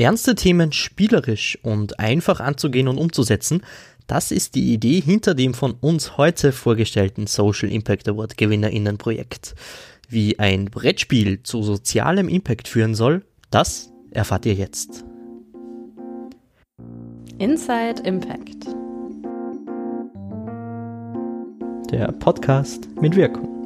Ernste Themen spielerisch und einfach anzugehen und umzusetzen, das ist die Idee hinter dem von uns heute vorgestellten Social Impact Award Gewinnerinnenprojekt. Wie ein Brettspiel zu sozialem Impact führen soll, das erfahrt ihr jetzt. Inside Impact. Der Podcast mit Wirkung.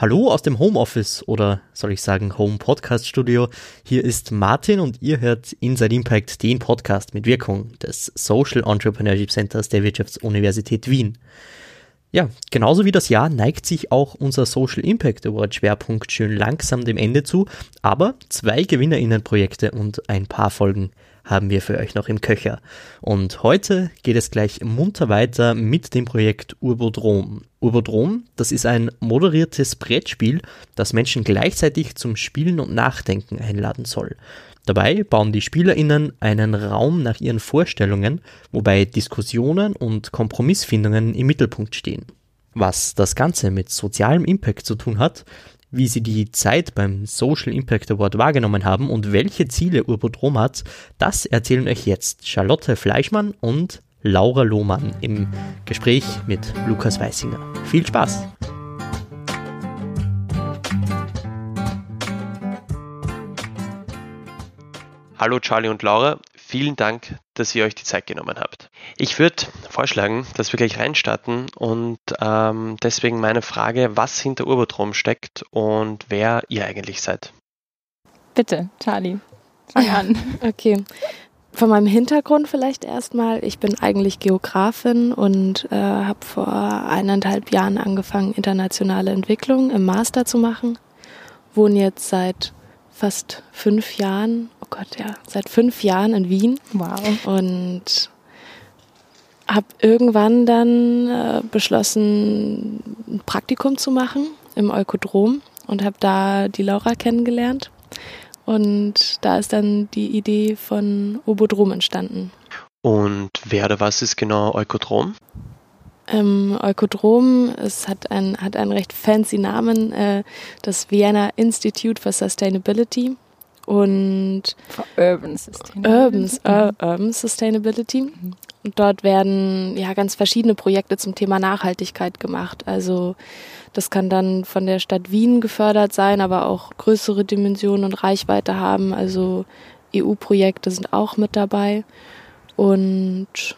Hallo aus dem Homeoffice oder soll ich sagen Home Podcast Studio. Hier ist Martin und ihr hört Inside Impact, den Podcast mit Wirkung des Social Entrepreneurship Centers der Wirtschaftsuniversität Wien. Ja, genauso wie das Jahr neigt sich auch unser Social Impact Award Schwerpunkt schön langsam dem Ende zu, aber zwei Gewinnerinnenprojekte und ein paar Folgen haben wir für euch noch im Köcher. Und heute geht es gleich munter weiter mit dem Projekt Urbodrom. Urbodrom, das ist ein moderiertes Brettspiel, das Menschen gleichzeitig zum Spielen und Nachdenken einladen soll. Dabei bauen die SpielerInnen einen Raum nach ihren Vorstellungen, wobei Diskussionen und Kompromissfindungen im Mittelpunkt stehen. Was das Ganze mit sozialem Impact zu tun hat, wie sie die Zeit beim Social Impact Award wahrgenommen haben und welche Ziele Urbodrom hat, das erzählen euch jetzt Charlotte Fleischmann und Laura Lohmann im Gespräch mit Lukas Weissinger. Viel Spaß! Hallo Charlie und Laura, vielen Dank, dass ihr euch die Zeit genommen habt. Ich würde vorschlagen, dass wir gleich reinstarten und ähm, deswegen meine Frage, was hinter Urbotrom steckt und wer ihr eigentlich seid. Bitte, Charlie, fang ja, an. Okay. Von meinem Hintergrund vielleicht erstmal. Ich bin eigentlich Geografin und äh, habe vor eineinhalb Jahren angefangen, internationale Entwicklung im Master zu machen. Wohne jetzt seit fast fünf Jahren Gott, ja, seit fünf Jahren in Wien. Wow. Und habe irgendwann dann äh, beschlossen, ein Praktikum zu machen im Eukodrom und habe da die Laura kennengelernt. Und da ist dann die Idee von Obodrom entstanden. Und wer oder was ist genau Eukodrom? Ähm, Eukodrom, es hat, ein, hat einen recht fancy Namen, äh, das Vienna Institute for Sustainability und Urban Sustainability. Urban, uh, Urban Sustainability. Mhm. Und dort werden ja ganz verschiedene Projekte zum Thema Nachhaltigkeit gemacht. Also das kann dann von der Stadt Wien gefördert sein, aber auch größere Dimensionen und Reichweite haben. Also EU-Projekte sind auch mit dabei. Und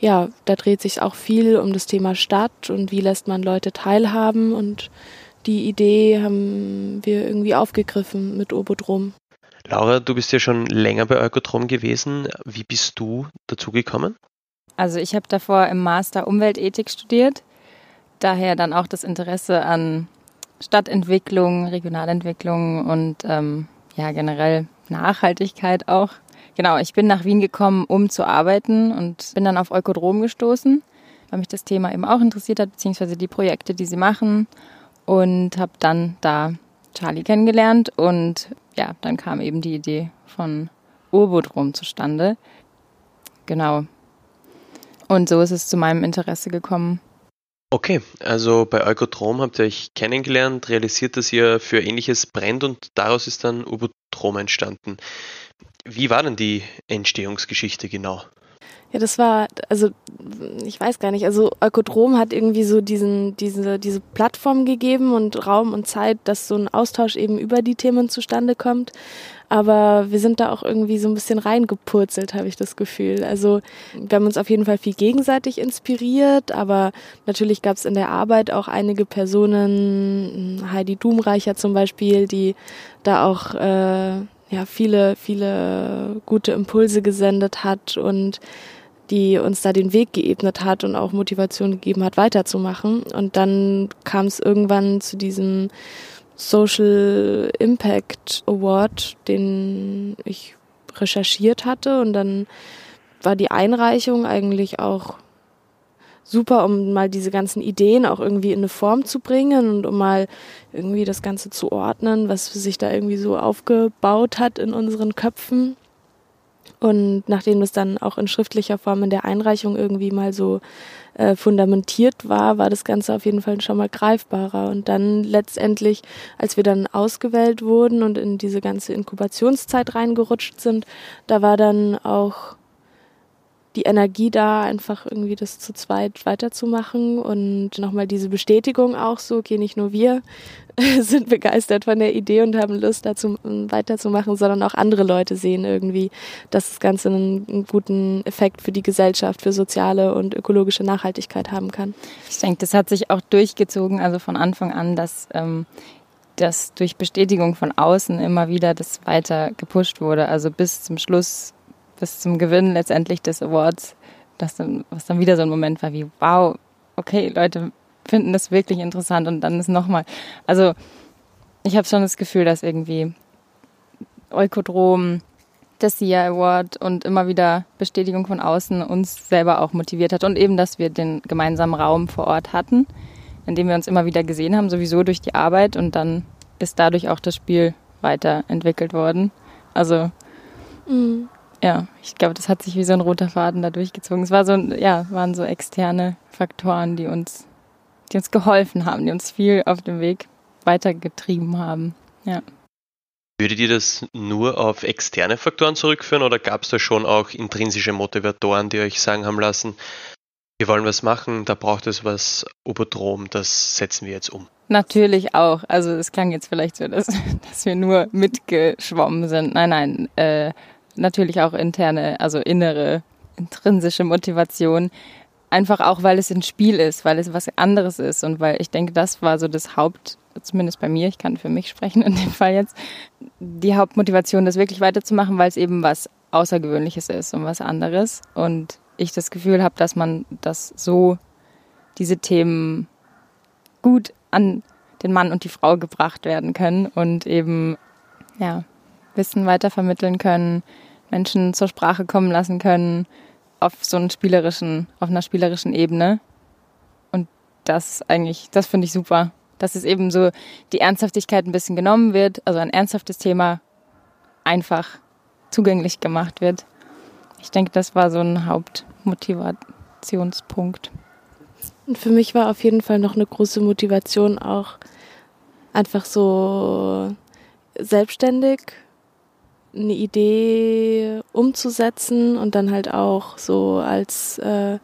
ja, da dreht sich auch viel um das Thema Stadt und wie lässt man Leute teilhaben. Und die Idee haben wir irgendwie aufgegriffen mit Obodrom. Laura, du bist ja schon länger bei Ökotrom gewesen. Wie bist du dazu gekommen? Also ich habe davor im Master Umweltethik studiert, daher dann auch das Interesse an Stadtentwicklung, Regionalentwicklung und ähm, ja generell Nachhaltigkeit auch. Genau, ich bin nach Wien gekommen, um zu arbeiten und bin dann auf Ökodrom gestoßen, weil mich das Thema eben auch interessiert hat, beziehungsweise die Projekte, die sie machen und habe dann da Charlie kennengelernt und ja, dann kam eben die Idee von Urbodrom zustande. Genau. Und so ist es zu meinem Interesse gekommen. Okay, also bei Eukotrom habt ihr euch kennengelernt, realisiert, dass ihr für ähnliches brennt und daraus ist dann Urbodrom entstanden. Wie war denn die Entstehungsgeschichte genau? Ja, das war, also ich weiß gar nicht, also Ökodrom hat irgendwie so diesen, diese, diese Plattform gegeben und Raum und Zeit, dass so ein Austausch eben über die Themen zustande kommt. Aber wir sind da auch irgendwie so ein bisschen reingepurzelt, habe ich das Gefühl. Also wir haben uns auf jeden Fall viel gegenseitig inspiriert, aber natürlich gab es in der Arbeit auch einige Personen, Heidi Dumreicher zum Beispiel, die da auch äh, ja viele, viele gute Impulse gesendet hat und die uns da den Weg geebnet hat und auch Motivation gegeben hat, weiterzumachen. Und dann kam es irgendwann zu diesem Social Impact Award, den ich recherchiert hatte. Und dann war die Einreichung eigentlich auch super, um mal diese ganzen Ideen auch irgendwie in eine Form zu bringen und um mal irgendwie das Ganze zu ordnen, was sich da irgendwie so aufgebaut hat in unseren Köpfen. Und nachdem das dann auch in schriftlicher Form in der Einreichung irgendwie mal so äh, fundamentiert war, war das Ganze auf jeden Fall schon mal greifbarer. Und dann letztendlich, als wir dann ausgewählt wurden und in diese ganze Inkubationszeit reingerutscht sind, da war dann auch die Energie da, einfach irgendwie das zu zweit weiterzumachen und nochmal diese Bestätigung auch so, okay, nicht nur wir sind begeistert von der Idee und haben Lust dazu weiterzumachen, sondern auch andere Leute sehen irgendwie, dass das Ganze einen, guten Effekt für die Gesellschaft, für soziale und ökologische Nachhaltigkeit haben kann. Ich denke, das hat sich auch durchgezogen, also von Anfang an, dass ähm, dass durch Bestätigung von außen immer wieder das weiter gepusht wurde. Also bis zum Schluss bis zum Gewinn letztendlich des Awards, das dann, was dann wieder so ein Moment war wie, wow, okay, Leute finden das wirklich interessant und dann ist nochmal, also ich habe schon das Gefühl, dass irgendwie Eukodrom, das SIA Award und immer wieder Bestätigung von außen uns selber auch motiviert hat und eben, dass wir den gemeinsamen Raum vor Ort hatten, in dem wir uns immer wieder gesehen haben, sowieso durch die Arbeit und dann ist dadurch auch das Spiel weiterentwickelt worden. Also mhm ja, ich glaube, das hat sich wie so ein roter Faden da durchgezogen. Es war so, ja, waren so externe Faktoren, die uns, die uns geholfen haben, die uns viel auf dem Weg weitergetrieben haben. Ja. Würdet ihr das nur auf externe Faktoren zurückführen oder gab es da schon auch intrinsische Motivatoren, die euch sagen haben lassen, wir wollen was machen, da braucht es was Obodrom, das setzen wir jetzt um? Natürlich auch. Also es klang jetzt vielleicht so, dass, dass wir nur mitgeschwommen sind. Nein, nein. Äh, natürlich auch interne, also innere, intrinsische Motivation. Einfach auch, weil es ein Spiel ist, weil es was anderes ist und weil ich denke, das war so das Haupt, zumindest bei mir, ich kann für mich sprechen in dem Fall jetzt, die Hauptmotivation, das wirklich weiterzumachen, weil es eben was Außergewöhnliches ist und was anderes. Und ich das Gefühl habe, dass man das so, diese Themen gut an den Mann und die Frau gebracht werden können und eben, ja, Wissen weitervermitteln können, Menschen zur Sprache kommen lassen können auf so einen spielerischen, auf einer spielerischen Ebene. Und das eigentlich, das finde ich super. Dass es eben so die Ernsthaftigkeit ein bisschen genommen wird, also ein ernsthaftes Thema einfach zugänglich gemacht wird. Ich denke, das war so ein Hauptmotivationspunkt. Und für mich war auf jeden Fall noch eine große Motivation auch einfach so selbstständig eine Idee umzusetzen und dann halt auch so als äh,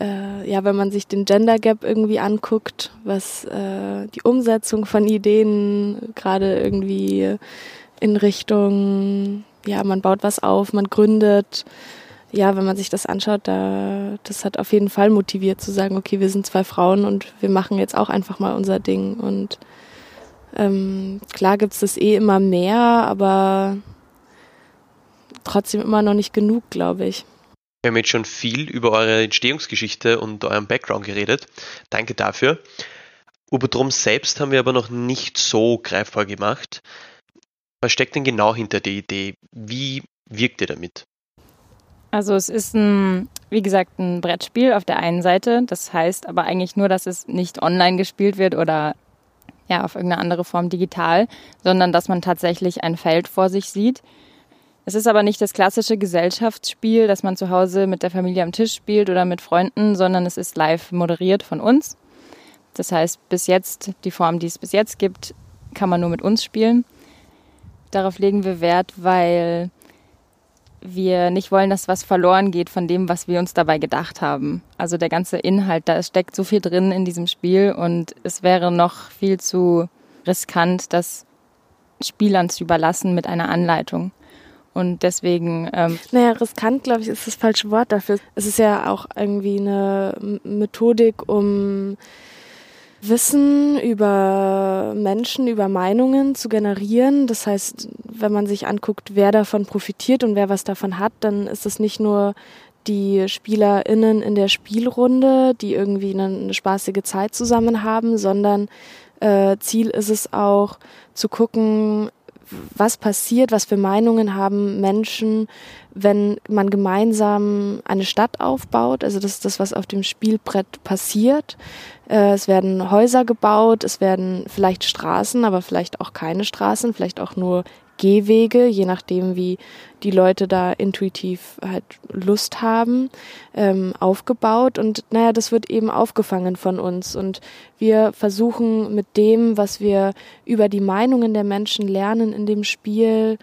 äh, ja, wenn man sich den Gender Gap irgendwie anguckt, was äh, die Umsetzung von Ideen gerade irgendwie in Richtung, ja, man baut was auf, man gründet. Ja, wenn man sich das anschaut, da, das hat auf jeden Fall motiviert zu sagen, okay, wir sind zwei Frauen und wir machen jetzt auch einfach mal unser Ding. Und ähm, klar gibt's das eh immer mehr, aber trotzdem immer noch nicht genug, glaube ich. Wir haben jetzt schon viel über eure Entstehungsgeschichte und euren Background geredet. Danke dafür. Ubodrom selbst haben wir aber noch nicht so greifbar gemacht. Was steckt denn genau hinter der Idee? Wie wirkt ihr damit? Also es ist ein, wie gesagt, ein Brettspiel auf der einen Seite. Das heißt aber eigentlich nur, dass es nicht online gespielt wird oder ja auf irgendeine andere Form digital, sondern dass man tatsächlich ein Feld vor sich sieht es ist aber nicht das klassische Gesellschaftsspiel, das man zu Hause mit der Familie am Tisch spielt oder mit Freunden, sondern es ist live moderiert von uns. Das heißt, bis jetzt, die Form, die es bis jetzt gibt, kann man nur mit uns spielen. Darauf legen wir Wert, weil wir nicht wollen, dass was verloren geht von dem, was wir uns dabei gedacht haben. Also der ganze Inhalt, da steckt so viel drin in diesem Spiel und es wäre noch viel zu riskant, das Spielern zu überlassen mit einer Anleitung. Und deswegen. Ähm naja, riskant, glaube ich, ist das falsche Wort dafür. Es ist ja auch irgendwie eine Methodik, um Wissen über Menschen, über Meinungen zu generieren. Das heißt, wenn man sich anguckt, wer davon profitiert und wer was davon hat, dann ist es nicht nur die SpielerInnen in der Spielrunde, die irgendwie eine, eine spaßige Zeit zusammen haben, sondern äh, Ziel ist es auch zu gucken, was passiert, was für Meinungen haben Menschen, wenn man gemeinsam eine Stadt aufbaut. Also das ist das, was auf dem Spielbrett passiert. Äh, es werden Häuser gebaut, es werden vielleicht Straßen, aber vielleicht auch keine Straßen, vielleicht auch nur Gehwege, je nachdem, wie die Leute da intuitiv halt Lust haben, ähm, aufgebaut. Und naja, das wird eben aufgefangen von uns. Und wir versuchen mit dem, was wir über die Meinungen der Menschen lernen in dem Spiel,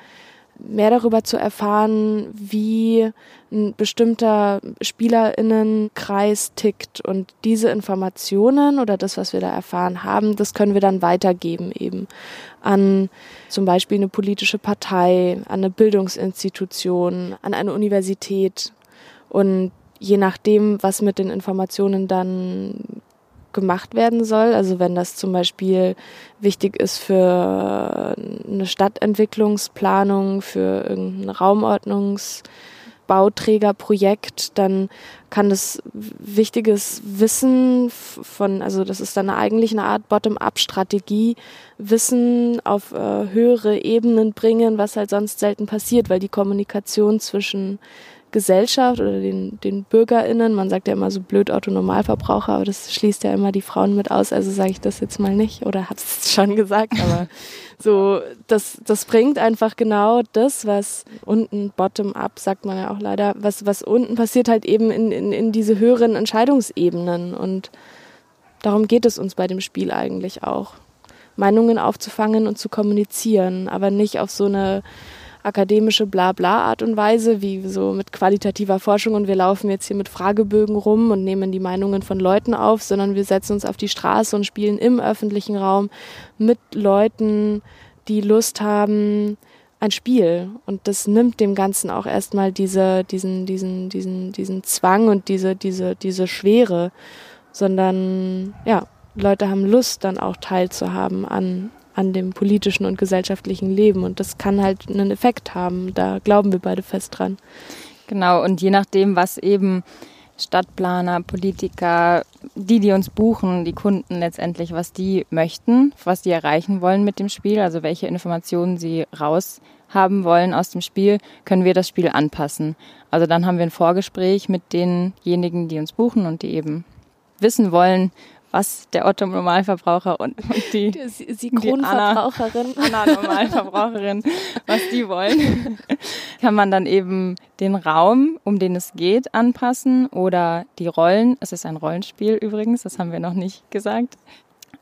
mehr darüber zu erfahren, wie ein bestimmter Spielerinnenkreis tickt. Und diese Informationen oder das, was wir da erfahren haben, das können wir dann weitergeben eben an zum Beispiel eine politische Partei, an eine Bildungsinstitution, an eine Universität. Und je nachdem, was mit den Informationen dann gemacht werden soll. Also wenn das zum Beispiel wichtig ist für eine Stadtentwicklungsplanung, für irgendein Raumordnungsbauträgerprojekt, dann kann das wichtiges Wissen von, also das ist dann eigentlich eine Art Bottom-up-Strategie, Wissen auf äh, höhere Ebenen bringen, was halt sonst selten passiert, weil die Kommunikation zwischen Gesellschaft oder den, den BürgerInnen, man sagt ja immer so blöd Autonormalverbraucher, aber das schließt ja immer die Frauen mit aus, also sage ich das jetzt mal nicht oder habe es schon gesagt, aber so, das, das bringt einfach genau das, was unten, bottom-up, sagt man ja auch leider, was, was unten passiert halt eben in, in, in diese höheren Entscheidungsebenen und darum geht es uns bei dem Spiel eigentlich auch. Meinungen aufzufangen und zu kommunizieren, aber nicht auf so eine akademische Blabla-Art und Weise, wie so mit qualitativer Forschung und wir laufen jetzt hier mit Fragebögen rum und nehmen die Meinungen von Leuten auf, sondern wir setzen uns auf die Straße und spielen im öffentlichen Raum mit Leuten, die Lust haben, ein Spiel. Und das nimmt dem Ganzen auch erstmal diese, diesen, diesen, diesen, diesen Zwang und diese, diese, diese Schwere, sondern ja, Leute haben Lust, dann auch teilzuhaben an, an dem politischen und gesellschaftlichen Leben. Und das kann halt einen Effekt haben. Da glauben wir beide fest dran. Genau, und je nachdem, was eben Stadtplaner, Politiker, die, die uns buchen, die Kunden letztendlich, was die möchten, was die erreichen wollen mit dem Spiel, also welche Informationen sie raushaben wollen aus dem Spiel, können wir das Spiel anpassen. Also dann haben wir ein Vorgespräch mit denjenigen, die uns buchen und die eben wissen wollen, was der Otto Normalverbraucher und, und die, die, Kronverbraucherin, Anna, Anna Normalverbraucherin, was die wollen, kann man dann eben den Raum, um den es geht, anpassen oder die Rollen. Es ist ein Rollenspiel übrigens, das haben wir noch nicht gesagt.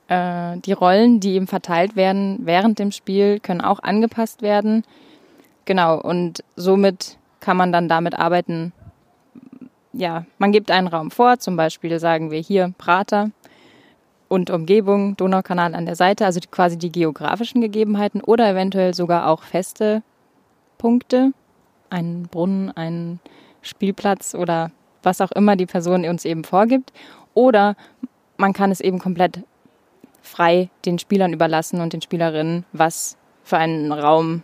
Äh, die Rollen, die eben verteilt werden während dem Spiel, können auch angepasst werden. Genau, und somit kann man dann damit arbeiten, ja, man gibt einen Raum vor, zum Beispiel sagen wir hier Prater und Umgebung, Donaukanal an der Seite, also quasi die geografischen Gegebenheiten oder eventuell sogar auch feste Punkte, einen Brunnen, einen Spielplatz oder was auch immer die Person uns eben vorgibt. Oder man kann es eben komplett frei den Spielern überlassen und den Spielerinnen, was für einen Raum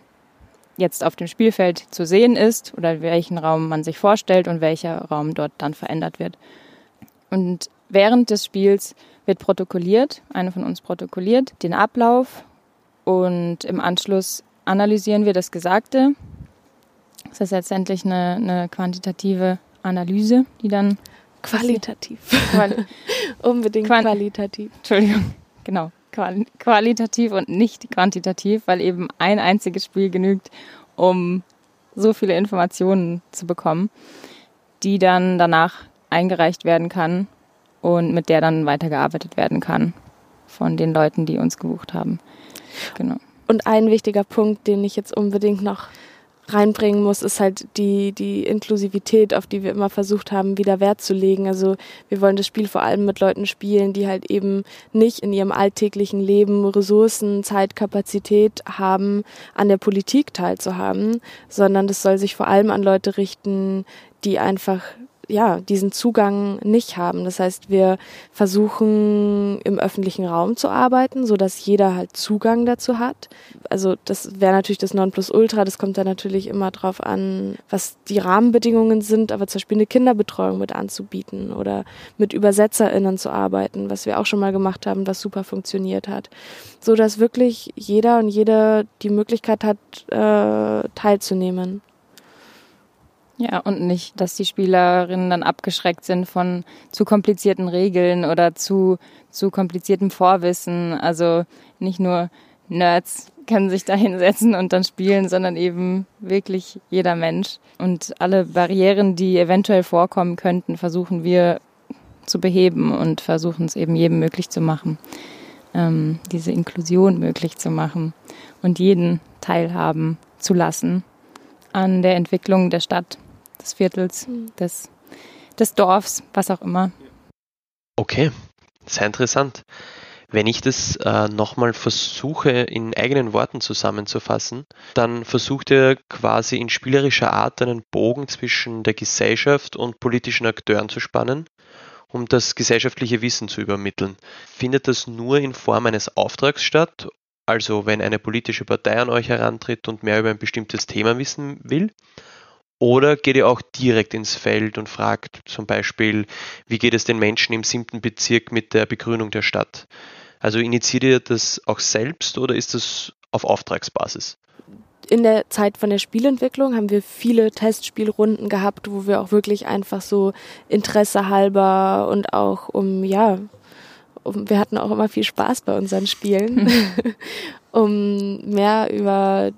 jetzt auf dem Spielfeld zu sehen ist oder welchen Raum man sich vorstellt und welcher Raum dort dann verändert wird. Und während des Spiels wird protokolliert, eine von uns protokolliert den Ablauf und im Anschluss analysieren wir das Gesagte. Das ist letztendlich eine, eine quantitative Analyse, die dann qualitativ. Quali Unbedingt Qual qualitativ. Entschuldigung, genau. Qual qualitativ und nicht quantitativ, weil eben ein einziges Spiel genügt, um so viele Informationen zu bekommen, die dann danach eingereicht werden kann und mit der dann weitergearbeitet werden kann von den Leuten, die uns gebucht haben. Genau. Und ein wichtiger Punkt, den ich jetzt unbedingt noch reinbringen muss, ist halt die, die Inklusivität, auf die wir immer versucht haben, wieder Wert zu legen. Also wir wollen das Spiel vor allem mit Leuten spielen, die halt eben nicht in ihrem alltäglichen Leben Ressourcen, Zeit, Kapazität haben, an der Politik teilzuhaben, sondern das soll sich vor allem an Leute richten, die einfach ja, diesen Zugang nicht haben. Das heißt, wir versuchen im öffentlichen Raum zu arbeiten, so dass jeder halt Zugang dazu hat. Also das wäre natürlich das Nonplusultra. Das kommt dann natürlich immer drauf an, was die Rahmenbedingungen sind. Aber zum Beispiel eine Kinderbetreuung mit anzubieten oder mit ÜbersetzerInnen zu arbeiten, was wir auch schon mal gemacht haben, was super funktioniert hat. So dass wirklich jeder und jede die Möglichkeit hat, äh, teilzunehmen. Ja, und nicht, dass die Spielerinnen dann abgeschreckt sind von zu komplizierten Regeln oder zu, zu kompliziertem Vorwissen. Also nicht nur Nerds können sich da hinsetzen und dann spielen, sondern eben wirklich jeder Mensch. Und alle Barrieren, die eventuell vorkommen könnten, versuchen wir zu beheben und versuchen es eben jedem möglich zu machen, ähm, diese Inklusion möglich zu machen und jeden teilhaben zu lassen an der Entwicklung der Stadt, des Viertels, mhm. des, des Dorfs, was auch immer. Okay, sehr interessant. Wenn ich das äh, nochmal versuche in eigenen Worten zusammenzufassen, dann versucht ihr quasi in spielerischer Art einen Bogen zwischen der Gesellschaft und politischen Akteuren zu spannen, um das gesellschaftliche Wissen zu übermitteln. Findet das nur in Form eines Auftrags statt, also wenn eine politische Partei an euch herantritt und mehr über ein bestimmtes Thema wissen will? Oder geht ihr auch direkt ins Feld und fragt zum Beispiel, wie geht es den Menschen im siebten Bezirk mit der Begrünung der Stadt? Also initiiert ihr das auch selbst oder ist das auf Auftragsbasis? In der Zeit von der Spielentwicklung haben wir viele Testspielrunden gehabt, wo wir auch wirklich einfach so Interesse halber und auch um, ja, um, wir hatten auch immer viel Spaß bei unseren Spielen, um mehr über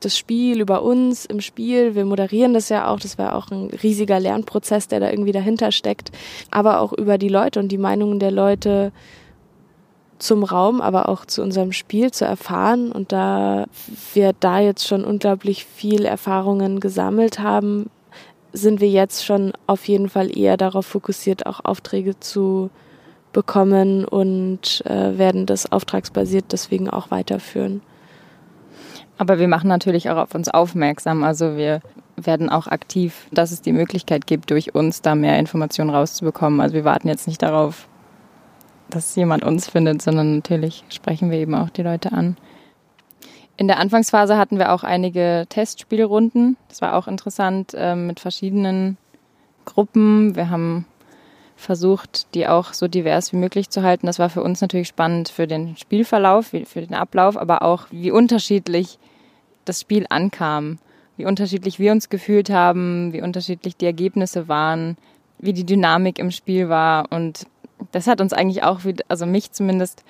das Spiel, über uns im Spiel. Wir moderieren das ja auch. Das war auch ein riesiger Lernprozess, der da irgendwie dahinter steckt. Aber auch über die Leute und die Meinungen der Leute zum Raum, aber auch zu unserem Spiel zu erfahren. Und da wir da jetzt schon unglaublich viel Erfahrungen gesammelt haben, sind wir jetzt schon auf jeden Fall eher darauf fokussiert, auch Aufträge zu bekommen und äh, werden das auftragsbasiert deswegen auch weiterführen. Aber wir machen natürlich auch auf uns aufmerksam. Also wir werden auch aktiv, dass es die Möglichkeit gibt, durch uns da mehr Informationen rauszubekommen. Also wir warten jetzt nicht darauf, dass jemand uns findet, sondern natürlich sprechen wir eben auch die Leute an. In der Anfangsphase hatten wir auch einige Testspielrunden. Das war auch interessant äh, mit verschiedenen Gruppen. Wir haben versucht, die auch so divers wie möglich zu halten. Das war für uns natürlich spannend für den Spielverlauf, für den Ablauf, aber auch wie unterschiedlich das Spiel ankam, wie unterschiedlich wir uns gefühlt haben, wie unterschiedlich die Ergebnisse waren, wie die Dynamik im Spiel war. Und das hat uns eigentlich auch, also mich zumindest,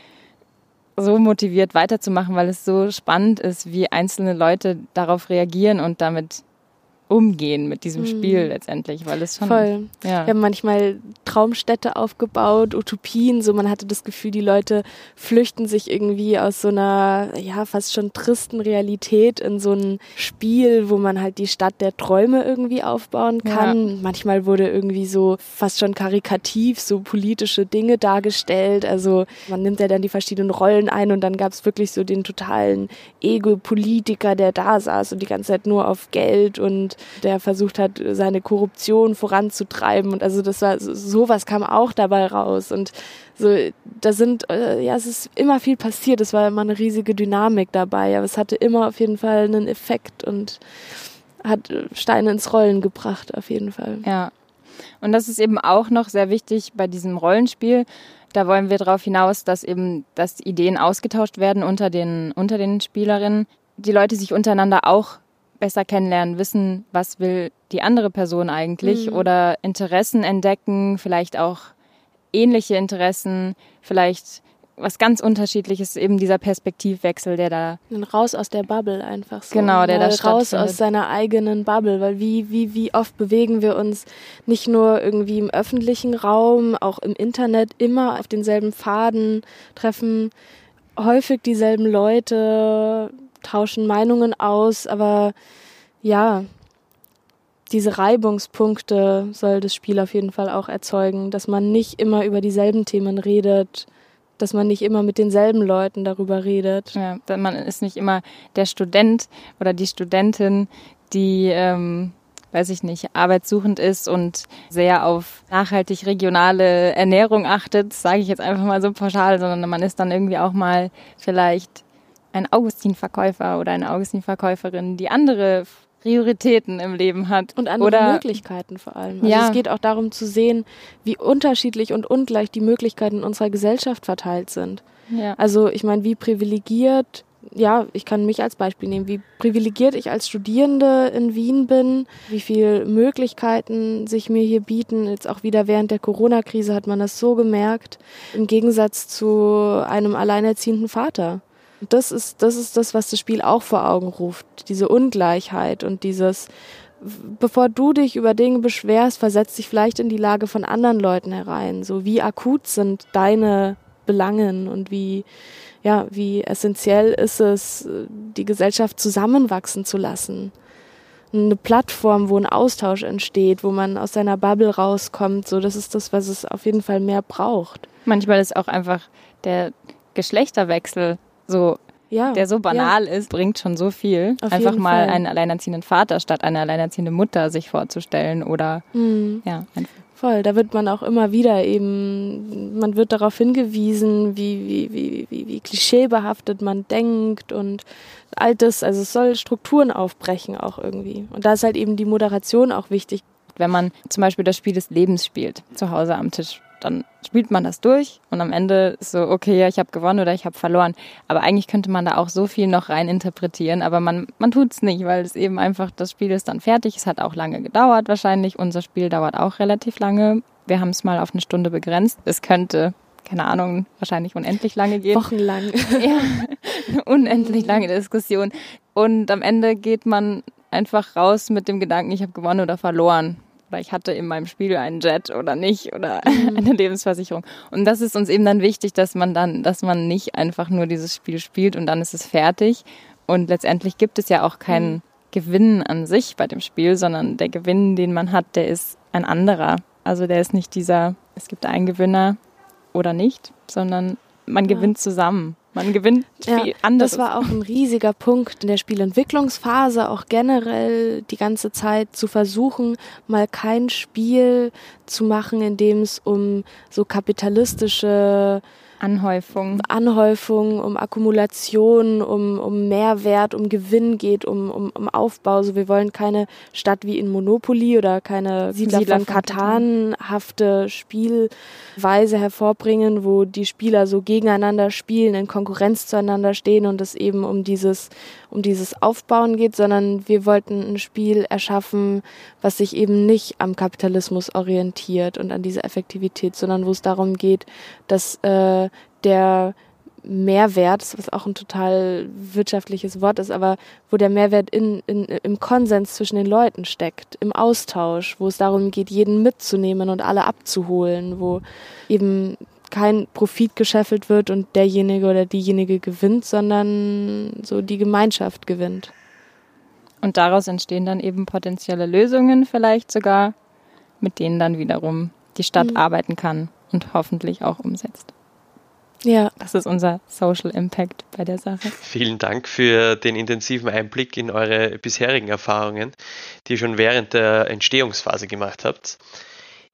so motiviert weiterzumachen, weil es so spannend ist, wie einzelne Leute darauf reagieren und damit umgehen mit diesem mhm. Spiel letztendlich, weil es schon. Voll. Ja. Wir haben manchmal Traumstädte aufgebaut, Utopien, so man hatte das Gefühl, die Leute flüchten sich irgendwie aus so einer, ja, fast schon tristen Realität in so ein Spiel, wo man halt die Stadt der Träume irgendwie aufbauen kann. Ja. Manchmal wurde irgendwie so fast schon karikativ so politische Dinge dargestellt. Also man nimmt ja dann die verschiedenen Rollen ein und dann gab es wirklich so den totalen Ego-Politiker, der da saß und die ganze Zeit nur auf Geld und der versucht hat, seine Korruption voranzutreiben. Und also das war sowas kam auch dabei raus. Und so, da sind, äh, ja, es ist immer viel passiert. Es war immer eine riesige Dynamik dabei, aber es hatte immer auf jeden Fall einen Effekt und hat Steine ins Rollen gebracht, auf jeden Fall. Ja. Und das ist eben auch noch sehr wichtig bei diesem Rollenspiel. Da wollen wir darauf hinaus, dass eben, dass Ideen ausgetauscht werden unter den, unter den Spielerinnen. Die Leute sich untereinander auch besser kennenlernen, wissen, was will die andere Person eigentlich mhm. oder Interessen entdecken, vielleicht auch ähnliche Interessen, vielleicht was ganz unterschiedliches, eben dieser Perspektivwechsel, der da. Raus aus der Bubble einfach so. Genau, der da Raus aus seiner eigenen Bubble, weil wie, wie, wie oft bewegen wir uns nicht nur irgendwie im öffentlichen Raum, auch im Internet immer auf denselben Faden, treffen häufig dieselben Leute, tauschen Meinungen aus, aber ja, diese Reibungspunkte soll das Spiel auf jeden Fall auch erzeugen, dass man nicht immer über dieselben Themen redet, dass man nicht immer mit denselben Leuten darüber redet. Ja, man ist nicht immer der Student oder die Studentin, die, ähm, weiß ich nicht, arbeitssuchend ist und sehr auf nachhaltig regionale Ernährung achtet, sage ich jetzt einfach mal so pauschal, sondern man ist dann irgendwie auch mal vielleicht ein Augustin-Verkäufer oder eine Augustin-Verkäuferin, die andere Prioritäten im Leben hat. Und andere oder, Möglichkeiten vor allem. Also ja. es geht auch darum zu sehen, wie unterschiedlich und ungleich die Möglichkeiten in unserer Gesellschaft verteilt sind. Ja. Also ich meine, wie privilegiert, ja, ich kann mich als Beispiel nehmen, wie privilegiert ich als Studierende in Wien bin, wie viele Möglichkeiten sich mir hier bieten. Jetzt auch wieder während der Corona-Krise hat man das so gemerkt, im Gegensatz zu einem alleinerziehenden Vater das ist, das ist das, was das Spiel auch vor Augen ruft. Diese Ungleichheit und dieses, bevor du dich über Dinge beschwerst, versetz dich vielleicht in die Lage von anderen Leuten herein. So wie akut sind deine Belangen und wie, ja, wie essentiell ist es, die Gesellschaft zusammenwachsen zu lassen. Eine Plattform, wo ein Austausch entsteht, wo man aus seiner Bubble rauskommt, so das ist das, was es auf jeden Fall mehr braucht. Manchmal ist auch einfach der Geschlechterwechsel so ja, der so banal ja. ist, bringt schon so viel. Auf Einfach mal Fall. einen alleinerziehenden Vater statt eine alleinerziehende Mutter sich vorzustellen oder mhm. ja. Voll, da wird man auch immer wieder eben, man wird darauf hingewiesen, wie, wie, wie, wie, wie klischeebehaftet man denkt und all das, also es soll Strukturen aufbrechen auch irgendwie. Und da ist halt eben die Moderation auch wichtig. Wenn man zum Beispiel das Spiel des Lebens spielt, zu Hause am Tisch, dann spielt man das durch und am Ende ist so, okay, ja, ich habe gewonnen oder ich habe verloren. Aber eigentlich könnte man da auch so viel noch rein interpretieren, aber man, man tut es nicht, weil es eben einfach, das Spiel ist dann fertig. Es hat auch lange gedauert wahrscheinlich. Unser Spiel dauert auch relativ lange. Wir haben es mal auf eine Stunde begrenzt. Es könnte keine Ahnung, wahrscheinlich unendlich lange gehen. Wochenlang. ja, unendlich lange Diskussion. Und am Ende geht man einfach raus mit dem Gedanken, ich habe gewonnen oder verloren oder ich hatte in meinem Spiel einen Jet oder nicht oder mhm. eine Lebensversicherung. Und das ist uns eben dann wichtig, dass man dann, dass man nicht einfach nur dieses Spiel spielt und dann ist es fertig. Und letztendlich gibt es ja auch keinen mhm. Gewinn an sich bei dem Spiel, sondern der Gewinn, den man hat, der ist ein anderer. Also der ist nicht dieser, es gibt einen Gewinner oder nicht, sondern man ja. gewinnt zusammen. Man gewinnt ja, viel anderes. Das war auch ein riesiger Punkt in der Spielentwicklungsphase, auch generell die ganze Zeit zu versuchen, mal kein Spiel zu machen, in dem es um so kapitalistische Anhäufung. Anhäufung, um Akkumulation, um, um Mehrwert, um Gewinn geht, um, um, um Aufbau. So, wir wollen keine Stadt wie in Monopoly oder keine Siedler, Siedler von Katan-hafte Spielweise hervorbringen, wo die Spieler so gegeneinander spielen, in Konkurrenz zueinander stehen und es eben um dieses, um dieses Aufbauen geht, sondern wir wollten ein Spiel erschaffen, was sich eben nicht am Kapitalismus orientiert und an diese Effektivität, sondern wo es darum geht, dass äh, der Mehrwert, was auch ein total wirtschaftliches Wort ist, aber wo der Mehrwert in, in, im Konsens zwischen den Leuten steckt, im Austausch, wo es darum geht, jeden mitzunehmen und alle abzuholen, wo eben kein Profit gescheffelt wird und derjenige oder diejenige gewinnt, sondern so die Gemeinschaft gewinnt. Und daraus entstehen dann eben potenzielle Lösungen vielleicht sogar, mit denen dann wiederum die Stadt mhm. arbeiten kann und hoffentlich auch umsetzt. Ja. Das ist unser Social Impact bei der Sache. Vielen Dank für den intensiven Einblick in eure bisherigen Erfahrungen, die ihr schon während der Entstehungsphase gemacht habt.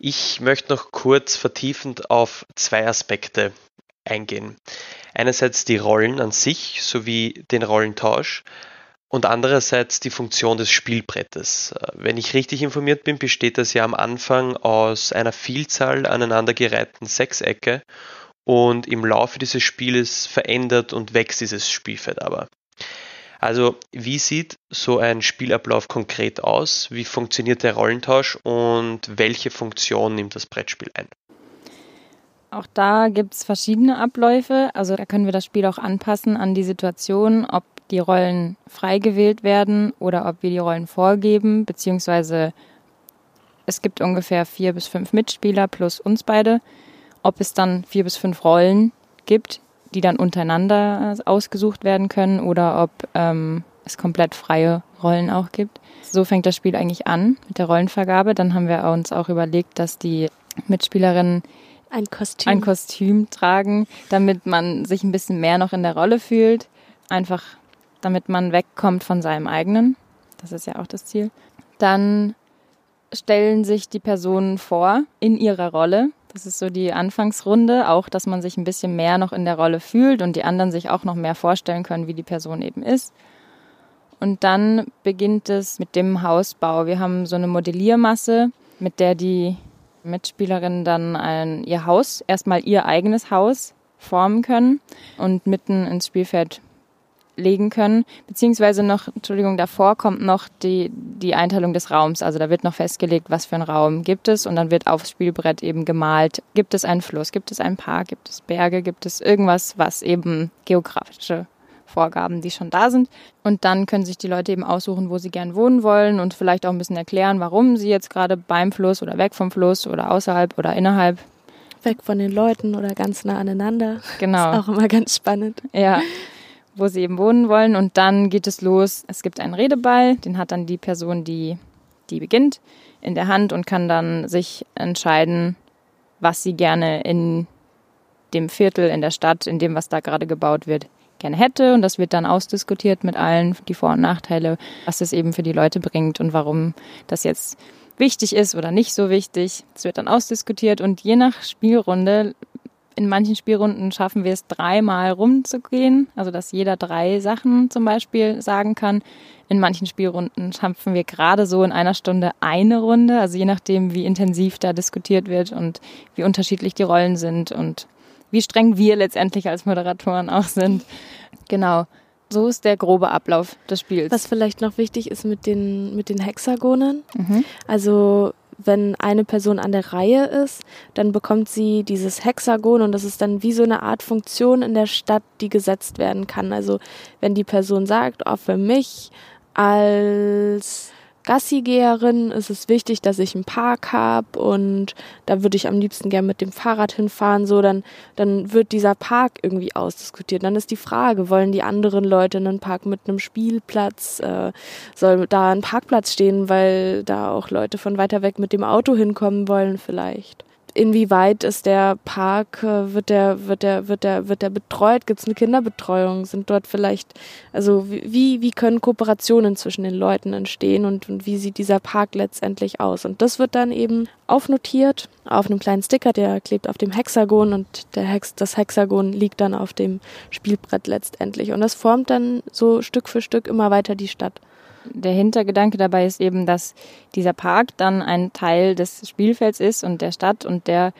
Ich möchte noch kurz vertiefend auf zwei Aspekte eingehen. Einerseits die Rollen an sich sowie den Rollentausch und andererseits die Funktion des Spielbrettes. Wenn ich richtig informiert bin, besteht das ja am Anfang aus einer Vielzahl aneinandergereihten Sechsecke und im Laufe dieses Spieles verändert und wächst dieses Spielfeld aber. Also wie sieht so ein Spielablauf konkret aus? Wie funktioniert der Rollentausch und welche Funktion nimmt das Brettspiel ein? Auch da gibt es verschiedene Abläufe. Also da können wir das Spiel auch anpassen an die Situation, ob die Rollen frei gewählt werden oder ob wir die Rollen vorgeben, beziehungsweise es gibt ungefähr vier bis fünf Mitspieler plus uns beide ob es dann vier bis fünf Rollen gibt, die dann untereinander ausgesucht werden können oder ob ähm, es komplett freie Rollen auch gibt. So fängt das Spiel eigentlich an mit der Rollenvergabe. Dann haben wir uns auch überlegt, dass die Mitspielerinnen ein Kostüm. ein Kostüm tragen, damit man sich ein bisschen mehr noch in der Rolle fühlt. Einfach damit man wegkommt von seinem eigenen. Das ist ja auch das Ziel. Dann stellen sich die Personen vor in ihrer Rolle. Das ist so die Anfangsrunde, auch dass man sich ein bisschen mehr noch in der Rolle fühlt und die anderen sich auch noch mehr vorstellen können, wie die Person eben ist. Und dann beginnt es mit dem Hausbau. Wir haben so eine Modelliermasse, mit der die Mitspielerinnen dann ein, ihr Haus, erstmal ihr eigenes Haus formen können und mitten ins Spielfeld legen können. Beziehungsweise noch, Entschuldigung, davor kommt noch die, die Einteilung des Raums. Also da wird noch festgelegt, was für einen Raum gibt es und dann wird aufs Spielbrett eben gemalt. Gibt es einen Fluss, gibt es einen Park, gibt es Berge, gibt es irgendwas, was eben geografische Vorgaben, die schon da sind. Und dann können sich die Leute eben aussuchen, wo sie gern wohnen wollen und vielleicht auch ein bisschen erklären, warum sie jetzt gerade beim Fluss oder weg vom Fluss oder außerhalb oder innerhalb. Weg von den Leuten oder ganz nah aneinander. Genau. Das ist auch immer ganz spannend. Ja. Wo sie eben wohnen wollen. Und dann geht es los. Es gibt einen Redeball, den hat dann die Person, die, die beginnt, in der Hand und kann dann sich entscheiden, was sie gerne in dem Viertel, in der Stadt, in dem, was da gerade gebaut wird, gerne hätte. Und das wird dann ausdiskutiert mit allen, die Vor- und Nachteile, was es eben für die Leute bringt und warum das jetzt wichtig ist oder nicht so wichtig. Es wird dann ausdiskutiert und je nach Spielrunde, in manchen Spielrunden schaffen wir es dreimal rumzugehen, also dass jeder drei Sachen zum Beispiel sagen kann. In manchen Spielrunden schaffen wir gerade so in einer Stunde eine Runde, also je nachdem, wie intensiv da diskutiert wird und wie unterschiedlich die Rollen sind und wie streng wir letztendlich als Moderatoren auch sind. Genau. So ist der grobe Ablauf des Spiels. Was vielleicht noch wichtig ist mit den, mit den Hexagonen. Mhm. Also wenn eine Person an der Reihe ist, dann bekommt sie dieses Hexagon und das ist dann wie so eine Art Funktion in der Stadt, die gesetzt werden kann. Also wenn die Person sagt, oh, für mich als Gassigeherin ist es wichtig, dass ich einen Park habe und da würde ich am liebsten gern mit dem Fahrrad hinfahren. So, dann, dann wird dieser Park irgendwie ausdiskutiert. Dann ist die Frage, wollen die anderen Leute einen Park mit einem Spielplatz? Äh, soll da ein Parkplatz stehen, weil da auch Leute von weiter weg mit dem Auto hinkommen wollen vielleicht? Inwieweit ist der Park, äh, wird der, wird der, wird der, wird der betreut? Gibt es eine Kinderbetreuung? Sind dort vielleicht, also wie, wie können Kooperationen zwischen den Leuten entstehen und, und wie sieht dieser Park letztendlich aus? Und das wird dann eben aufnotiert auf einem kleinen Sticker, der klebt auf dem Hexagon und der Hex, das Hexagon liegt dann auf dem Spielbrett letztendlich. Und das formt dann so Stück für Stück immer weiter die Stadt der Hintergedanke dabei ist eben, dass dieser Park dann ein Teil des Spielfelds ist und der Stadt und der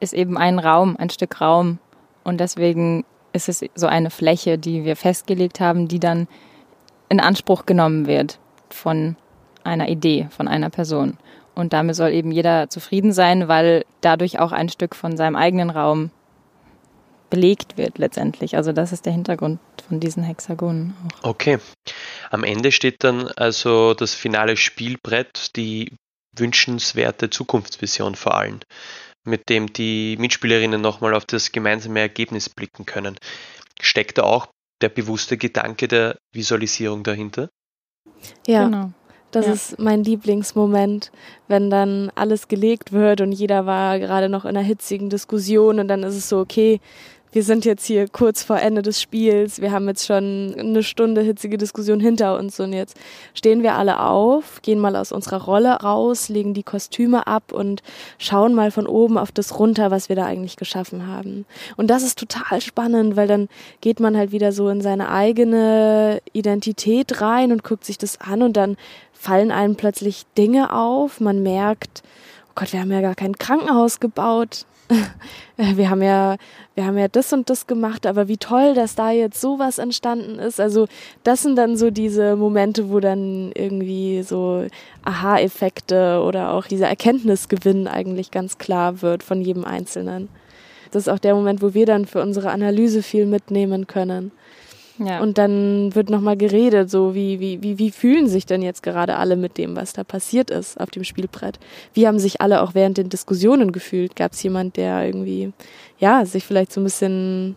ist eben ein Raum, ein Stück Raum. Und deswegen ist es so eine Fläche, die wir festgelegt haben, die dann in Anspruch genommen wird von einer Idee, von einer Person. Und damit soll eben jeder zufrieden sein, weil dadurch auch ein Stück von seinem eigenen Raum belegt wird letztendlich. Also das ist der Hintergrund von diesen Hexagonen auch. Okay. Am Ende steht dann also das finale Spielbrett, die wünschenswerte Zukunftsvision vor allem, mit dem die Mitspielerinnen nochmal auf das gemeinsame Ergebnis blicken können. Steckt da auch der bewusste Gedanke der Visualisierung dahinter? Ja, genau. Das ja. ist mein Lieblingsmoment, wenn dann alles gelegt wird und jeder war gerade noch in einer hitzigen Diskussion und dann ist es so, okay, wir sind jetzt hier kurz vor Ende des Spiels, wir haben jetzt schon eine Stunde hitzige Diskussion hinter uns und jetzt stehen wir alle auf, gehen mal aus unserer Rolle raus, legen die Kostüme ab und schauen mal von oben auf das runter, was wir da eigentlich geschaffen haben. Und das ist total spannend, weil dann geht man halt wieder so in seine eigene Identität rein und guckt sich das an und dann fallen einem plötzlich Dinge auf, man merkt, oh Gott, wir haben ja gar kein Krankenhaus gebaut. wir haben ja, wir haben ja das und das gemacht, aber wie toll, dass da jetzt sowas entstanden ist. Also das sind dann so diese Momente, wo dann irgendwie so Aha-Effekte oder auch dieser Erkenntnisgewinn eigentlich ganz klar wird von jedem Einzelnen. Das ist auch der Moment, wo wir dann für unsere Analyse viel mitnehmen können. Ja. Und dann wird nochmal geredet, so wie, wie, wie, wie fühlen sich denn jetzt gerade alle mit dem, was da passiert ist auf dem Spielbrett? Wie haben sich alle auch während den Diskussionen gefühlt? Gab es jemand, der irgendwie, ja, sich vielleicht so ein bisschen,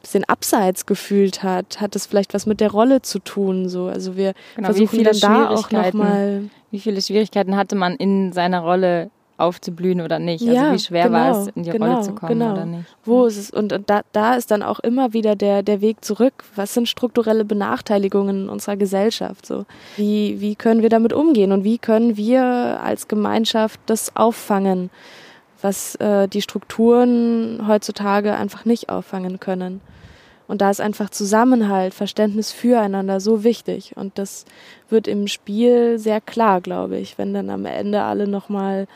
bisschen abseits gefühlt hat? Hat das vielleicht was mit der Rolle zu tun? So, also wir genau, versuchen dann da auch nochmal. Wie viele Schwierigkeiten hatte man in seiner Rolle aufzublühen oder nicht. Also ja, wie schwer genau, war es, in die genau, Rolle zu kommen genau. oder nicht. Wo ist es? Und, und da, da ist dann auch immer wieder der, der Weg zurück. Was sind strukturelle Benachteiligungen in unserer Gesellschaft? So? Wie, wie können wir damit umgehen und wie können wir als Gemeinschaft das auffangen, was äh, die Strukturen heutzutage einfach nicht auffangen können? Und da ist einfach Zusammenhalt, Verständnis füreinander so wichtig. Und das wird im Spiel sehr klar, glaube ich, wenn dann am Ende alle nochmal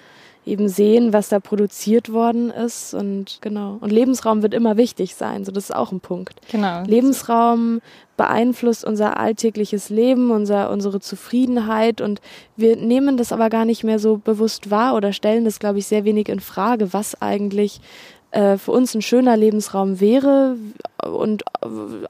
eben sehen, was da produziert worden ist und genau. Und Lebensraum wird immer wichtig sein, so das ist auch ein Punkt. Genau. Lebensraum beeinflusst unser alltägliches Leben, unser, unsere Zufriedenheit und wir nehmen das aber gar nicht mehr so bewusst wahr oder stellen das, glaube ich, sehr wenig in Frage, was eigentlich äh, für uns ein schöner Lebensraum wäre und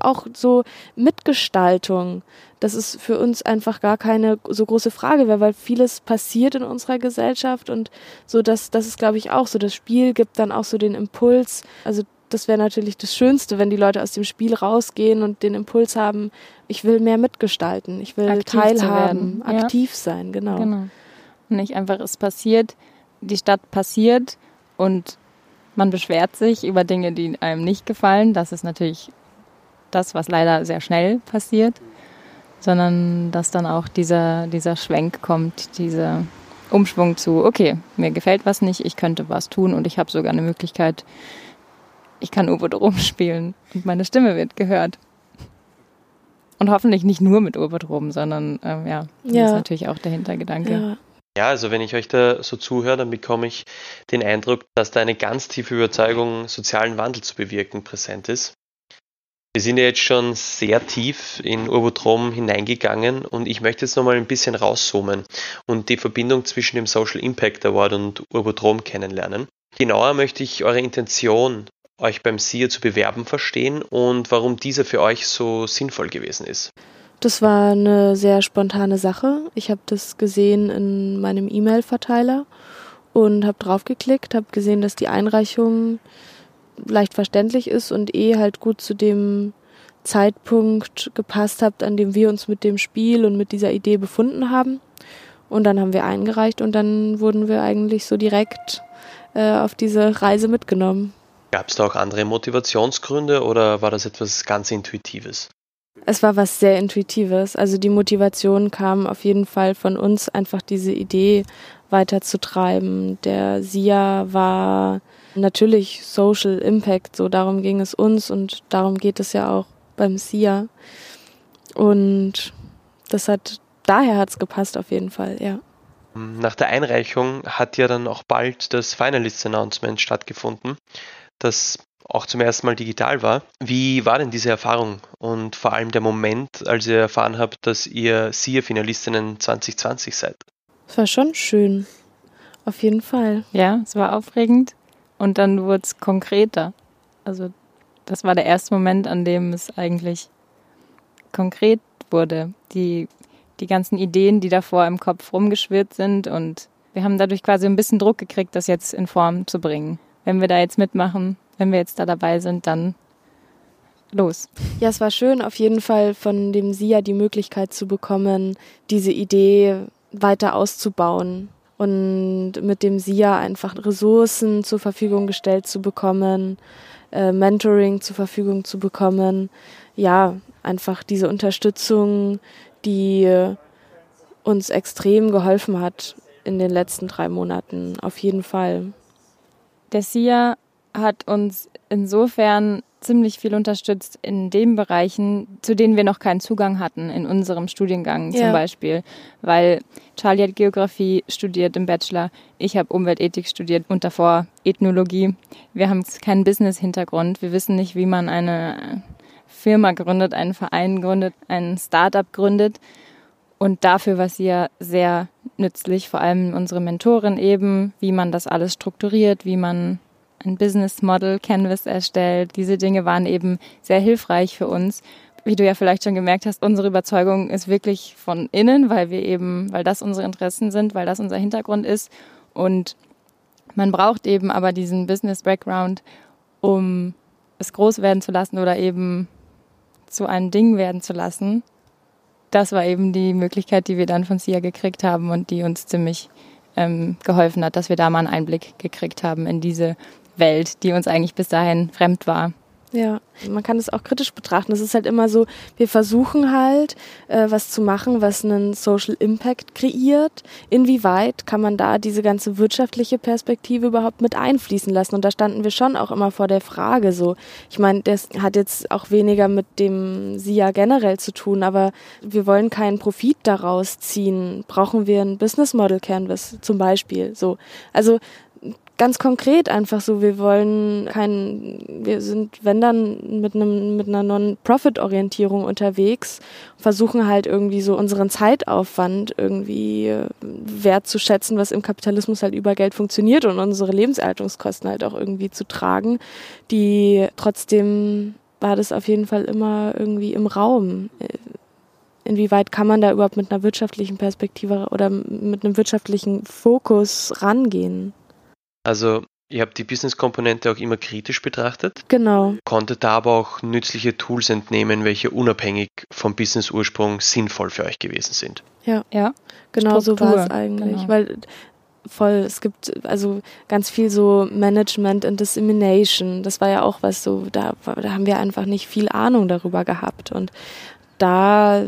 auch so Mitgestaltung das ist für uns einfach gar keine so große Frage wäre, weil vieles passiert in unserer Gesellschaft und so, dass das ist, glaube ich, auch so. Das Spiel gibt dann auch so den Impuls. Also das wäre natürlich das Schönste, wenn die Leute aus dem Spiel rausgehen und den Impuls haben, ich will mehr mitgestalten, ich will aktiv teilhaben, aktiv ja. sein, genau. genau. Und nicht einfach, es passiert, die Stadt passiert und man beschwert sich über Dinge, die einem nicht gefallen. Das ist natürlich das, was leider sehr schnell passiert sondern dass dann auch dieser, dieser Schwenk kommt, dieser Umschwung zu, okay, mir gefällt was nicht, ich könnte was tun und ich habe sogar eine Möglichkeit, ich kann U-Boot spielen und meine Stimme wird gehört. Und hoffentlich nicht nur mit U-Boot sondern ähm, ja, das ja. ist natürlich auch der Hintergedanke. Ja. Ja, also wenn ich euch da so zuhöre, dann bekomme ich den Eindruck, dass da eine ganz tiefe Überzeugung, sozialen Wandel zu bewirken, präsent ist. Wir sind ja jetzt schon sehr tief in Urbotrom hineingegangen und ich möchte jetzt nochmal ein bisschen rauszoomen und die Verbindung zwischen dem Social Impact Award und Urbotrom kennenlernen. Genauer möchte ich eure Intention, euch beim SIA zu bewerben, verstehen und warum dieser für euch so sinnvoll gewesen ist. Das war eine sehr spontane Sache. Ich habe das gesehen in meinem E-Mail-Verteiler und habe draufgeklickt, habe gesehen, dass die Einreichung leicht verständlich ist und eh halt gut zu dem Zeitpunkt gepasst hat, an dem wir uns mit dem Spiel und mit dieser Idee befunden haben. Und dann haben wir eingereicht und dann wurden wir eigentlich so direkt äh, auf diese Reise mitgenommen. Gab es da auch andere Motivationsgründe oder war das etwas ganz Intuitives? Es war was sehr Intuitives. Also die Motivation kam auf jeden Fall von uns, einfach diese Idee weiterzutreiben. Der SIA war natürlich Social Impact, so darum ging es uns und darum geht es ja auch beim SIA. Und das hat, daher hat es gepasst auf jeden Fall, ja. Nach der Einreichung hat ja dann auch bald das Finalist Announcement stattgefunden, das auch zum ersten Mal digital war. Wie war denn diese Erfahrung und vor allem der Moment, als ihr erfahren habt, dass ihr SIA-Finalistinnen 2020 seid? Es war schon schön, auf jeden Fall. Ja, es war aufregend. Und dann wurde es konkreter. Also das war der erste Moment, an dem es eigentlich konkret wurde. Die, die ganzen Ideen, die davor im Kopf rumgeschwirrt sind. Und wir haben dadurch quasi ein bisschen Druck gekriegt, das jetzt in Form zu bringen. Wenn wir da jetzt mitmachen, wenn wir jetzt da dabei sind, dann los. Ja, es war schön, auf jeden Fall von dem SIA die Möglichkeit zu bekommen, diese Idee weiter auszubauen und mit dem SIA einfach Ressourcen zur Verfügung gestellt zu bekommen, äh, Mentoring zur Verfügung zu bekommen. Ja, einfach diese Unterstützung, die uns extrem geholfen hat in den letzten drei Monaten, auf jeden Fall. Der SIA hat uns insofern ziemlich viel unterstützt in den Bereichen, zu denen wir noch keinen Zugang hatten, in unserem Studiengang ja. zum Beispiel. Weil Charlie hat Geografie studiert im Bachelor, ich habe Umweltethik studiert und davor Ethnologie. Wir haben keinen Business-Hintergrund, wir wissen nicht, wie man eine Firma gründet, einen Verein gründet, ein Startup gründet. Und dafür war sie ja sehr nützlich, vor allem unsere Mentorin eben, wie man das alles strukturiert, wie man ein Business Model Canvas erstellt. Diese Dinge waren eben sehr hilfreich für uns. Wie du ja vielleicht schon gemerkt hast, unsere Überzeugung ist wirklich von innen, weil wir eben, weil das unsere Interessen sind, weil das unser Hintergrund ist. Und man braucht eben aber diesen Business Background, um es groß werden zu lassen oder eben zu einem Ding werden zu lassen. Das war eben die Möglichkeit, die wir dann von SIA gekriegt haben und die uns ziemlich ähm, geholfen hat, dass wir da mal einen Einblick gekriegt haben in diese Welt, die uns eigentlich bis dahin fremd war. Ja, man kann es auch kritisch betrachten. Es ist halt immer so, wir versuchen halt, äh, was zu machen, was einen Social Impact kreiert. Inwieweit kann man da diese ganze wirtschaftliche Perspektive überhaupt mit einfließen lassen? Und da standen wir schon auch immer vor der Frage so. Ich meine, das hat jetzt auch weniger mit dem SIA generell zu tun, aber wir wollen keinen Profit daraus ziehen. Brauchen wir ein Business Model Canvas zum Beispiel? So. Also ganz konkret einfach so, wir wollen kein, wir sind, wenn dann mit einem, mit einer Non-Profit-Orientierung unterwegs, versuchen halt irgendwie so unseren Zeitaufwand irgendwie äh, wertzuschätzen, was im Kapitalismus halt über Geld funktioniert und unsere Lebenserhaltungskosten halt auch irgendwie zu tragen, die trotzdem war das auf jeden Fall immer irgendwie im Raum. Inwieweit kann man da überhaupt mit einer wirtschaftlichen Perspektive oder mit einem wirtschaftlichen Fokus rangehen? Also ihr habt die Business-Komponente auch immer kritisch betrachtet. Genau. Konntet da aber auch nützliche Tools entnehmen, welche unabhängig vom Business-Ursprung sinnvoll für euch gewesen sind. Ja, ja. genau Struktur. so war es eigentlich. Genau. Weil voll, es gibt also ganz viel so Management and Dissemination. Das war ja auch was so, da, da haben wir einfach nicht viel Ahnung darüber gehabt. Und da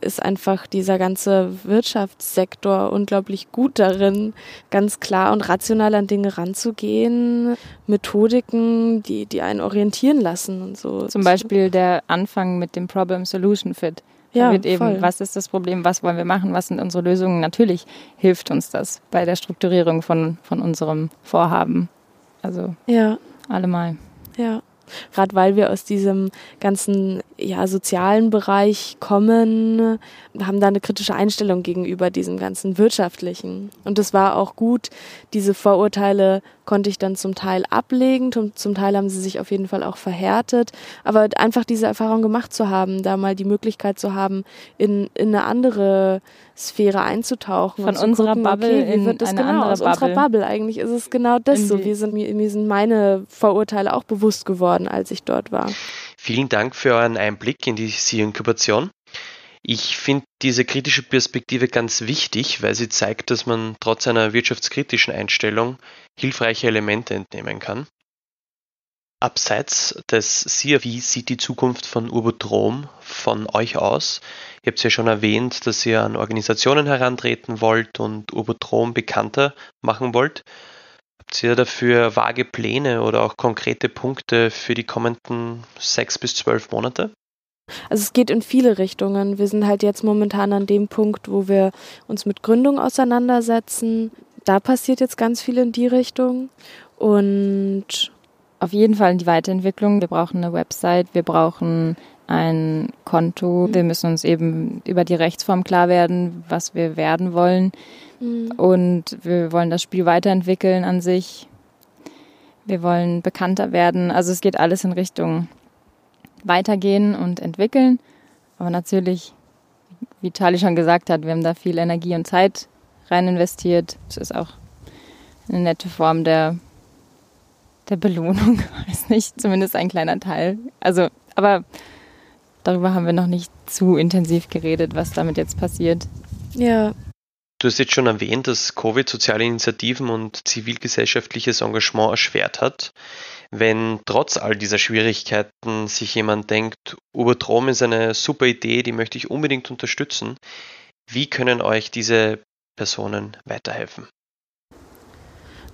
ist einfach dieser ganze Wirtschaftssektor unglaublich gut darin, ganz klar und rational an Dinge ranzugehen, Methodiken, die, die einen orientieren lassen und so. Zum Beispiel der Anfang mit dem Problem-Solution-Fit. Ja, wird eben, voll. was ist das Problem, was wollen wir machen, was sind unsere Lösungen. Natürlich hilft uns das bei der Strukturierung von, von unserem Vorhaben. Also ja. allemal. Ja. Gerade weil wir aus diesem ganzen ja, sozialen Bereich kommen, haben da eine kritische Einstellung gegenüber diesem ganzen wirtschaftlichen. Und es war auch gut, diese Vorurteile konnte ich dann zum Teil ablegen, zum Teil haben sie sich auf jeden Fall auch verhärtet. Aber einfach diese Erfahrung gemacht zu haben, da mal die Möglichkeit zu haben, in, in eine andere Sphäre einzutauchen. Von unserer gucken, Bubble okay, wie wird das in genau, andere aus unserer Bubble. Eigentlich ist es genau das so. Wir sind, mir, mir sind meine Vorurteile auch bewusst geworden, als ich dort war. Vielen Dank für euren Einblick in die Sie-Inkubation. Ich finde diese kritische Perspektive ganz wichtig, weil sie zeigt, dass man trotz einer wirtschaftskritischen Einstellung hilfreiche Elemente entnehmen kann. Abseits des wie sieht die Zukunft von Urbotrom von euch aus? Ihr habt es ja schon erwähnt, dass ihr an Organisationen herantreten wollt und Urbotrom bekannter machen wollt. Habt ihr dafür vage Pläne oder auch konkrete Punkte für die kommenden sechs bis zwölf Monate? Also es geht in viele Richtungen. Wir sind halt jetzt momentan an dem Punkt, wo wir uns mit Gründung auseinandersetzen. Da passiert jetzt ganz viel in die Richtung. Und auf jeden Fall in die Weiterentwicklung. Wir brauchen eine Website, wir brauchen ein Konto. Wir müssen uns eben über die Rechtsform klar werden, was wir werden wollen. Mhm. Und wir wollen das Spiel weiterentwickeln an sich. Wir wollen bekannter werden. Also es geht alles in Richtung weitergehen und entwickeln. Aber natürlich, wie Charlie schon gesagt hat, wir haben da viel Energie und Zeit rein investiert. Es ist auch eine nette Form der, der Belohnung, weiß nicht, zumindest ein kleiner Teil. Also, aber darüber haben wir noch nicht zu intensiv geredet, was damit jetzt passiert. Ja, Du hast jetzt schon erwähnt, dass Covid soziale Initiativen und zivilgesellschaftliches Engagement erschwert hat. Wenn trotz all dieser Schwierigkeiten sich jemand denkt, Ubertrom ist eine super Idee, die möchte ich unbedingt unterstützen, wie können euch diese Personen weiterhelfen?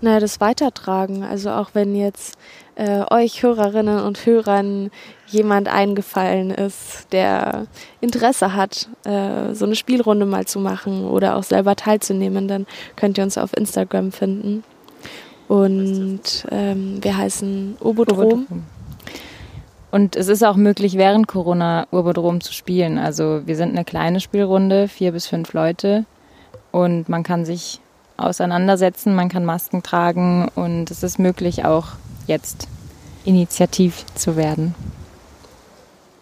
Naja, das Weitertragen. Also auch wenn jetzt äh, euch Hörerinnen und Hörern jemand eingefallen ist, der Interesse hat, äh, so eine Spielrunde mal zu machen oder auch selber teilzunehmen, dann könnt ihr uns auf Instagram finden. Und ähm, wir heißen Obodrom. Und es ist auch möglich, während Corona Urbodrom zu spielen. Also wir sind eine kleine Spielrunde, vier bis fünf Leute. Und man kann sich auseinandersetzen, man kann Masken tragen und es ist möglich auch jetzt initiativ zu werden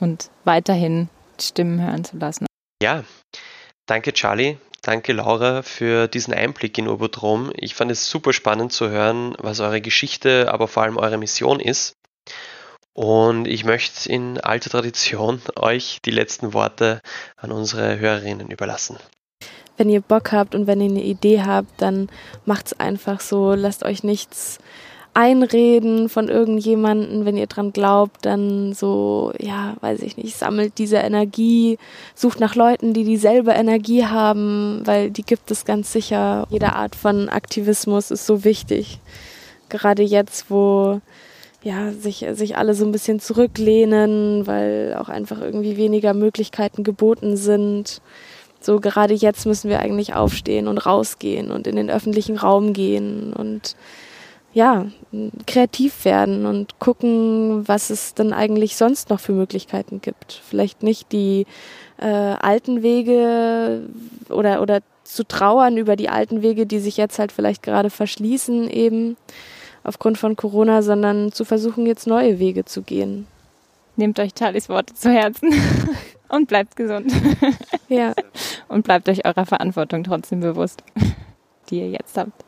und weiterhin Stimmen hören zu lassen. Ja, danke Charlie, danke Laura für diesen Einblick in Urbodrom. Ich fand es super spannend zu hören, was eure Geschichte, aber vor allem eure Mission ist. Und ich möchte in alter Tradition euch die letzten Worte an unsere Hörerinnen überlassen wenn ihr Bock habt und wenn ihr eine Idee habt, dann macht's einfach so. Lasst euch nichts einreden von irgendjemanden, wenn ihr dran glaubt, dann so, ja, weiß ich nicht, sammelt diese Energie, sucht nach Leuten, die dieselbe Energie haben, weil die gibt es ganz sicher. Jede Art von Aktivismus ist so wichtig. Gerade jetzt, wo ja, sich, sich alle so ein bisschen zurücklehnen, weil auch einfach irgendwie weniger Möglichkeiten geboten sind so gerade jetzt müssen wir eigentlich aufstehen und rausgehen und in den öffentlichen Raum gehen und ja, kreativ werden und gucken, was es dann eigentlich sonst noch für Möglichkeiten gibt. Vielleicht nicht die äh, alten Wege oder, oder zu trauern über die alten Wege, die sich jetzt halt vielleicht gerade verschließen, eben aufgrund von Corona, sondern zu versuchen, jetzt neue Wege zu gehen. Nehmt euch Charlies Worte zu Herzen und bleibt gesund. Ja. Und bleibt euch eurer Verantwortung trotzdem bewusst, die ihr jetzt habt.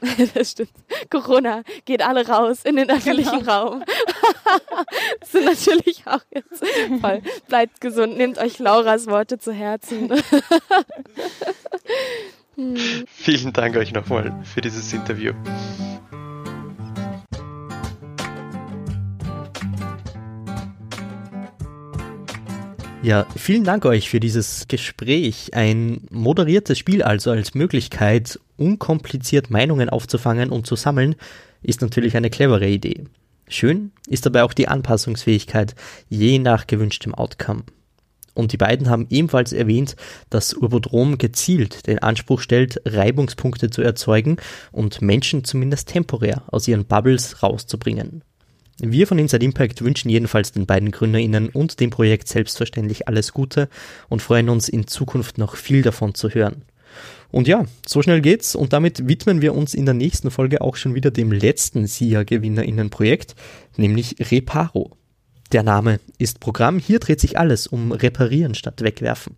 das stimmt. Corona geht alle raus in den öffentlichen genau. Raum. das sind natürlich auch jetzt voll. Bleibt gesund, nehmt euch Lauras Worte zu Herzen. hm. Vielen Dank euch nochmal für dieses Interview. Ja, vielen Dank euch für dieses Gespräch. Ein moderiertes Spiel also als Möglichkeit, unkompliziert Meinungen aufzufangen und zu sammeln, ist natürlich eine clevere Idee. Schön ist dabei auch die Anpassungsfähigkeit, je nach gewünschtem Outcome. Und die beiden haben ebenfalls erwähnt, dass Urbodrom gezielt den Anspruch stellt, Reibungspunkte zu erzeugen und Menschen zumindest temporär aus ihren Bubbles rauszubringen. Wir von Inside Impact wünschen jedenfalls den beiden GründerInnen und dem Projekt selbstverständlich alles Gute und freuen uns in Zukunft noch viel davon zu hören. Und ja, so schnell geht's und damit widmen wir uns in der nächsten Folge auch schon wieder dem letzten SIA-GewinnerInnen-Projekt, nämlich Reparo. Der Name ist Programm, hier dreht sich alles um Reparieren statt Wegwerfen.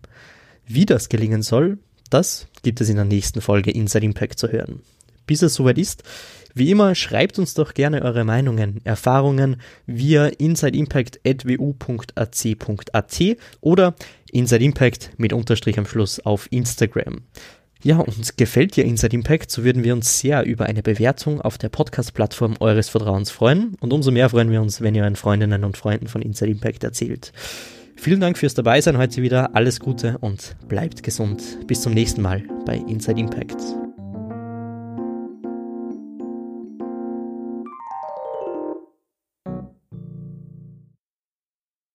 Wie das gelingen soll, das gibt es in der nächsten Folge Inside Impact zu hören. Bis es soweit ist, wie immer, schreibt uns doch gerne eure Meinungen, Erfahrungen via insideimpact.wu.ac.at oder insideimpact mit Unterstrich am Schluss auf Instagram. Ja, und gefällt dir Inside Impact, so würden wir uns sehr über eine Bewertung auf der Podcast-Plattform eures Vertrauens freuen. Und umso mehr freuen wir uns, wenn ihr euren Freundinnen und Freunden von Inside Impact erzählt. Vielen Dank fürs Dabeisein heute wieder. Alles Gute und bleibt gesund. Bis zum nächsten Mal bei Inside Impact.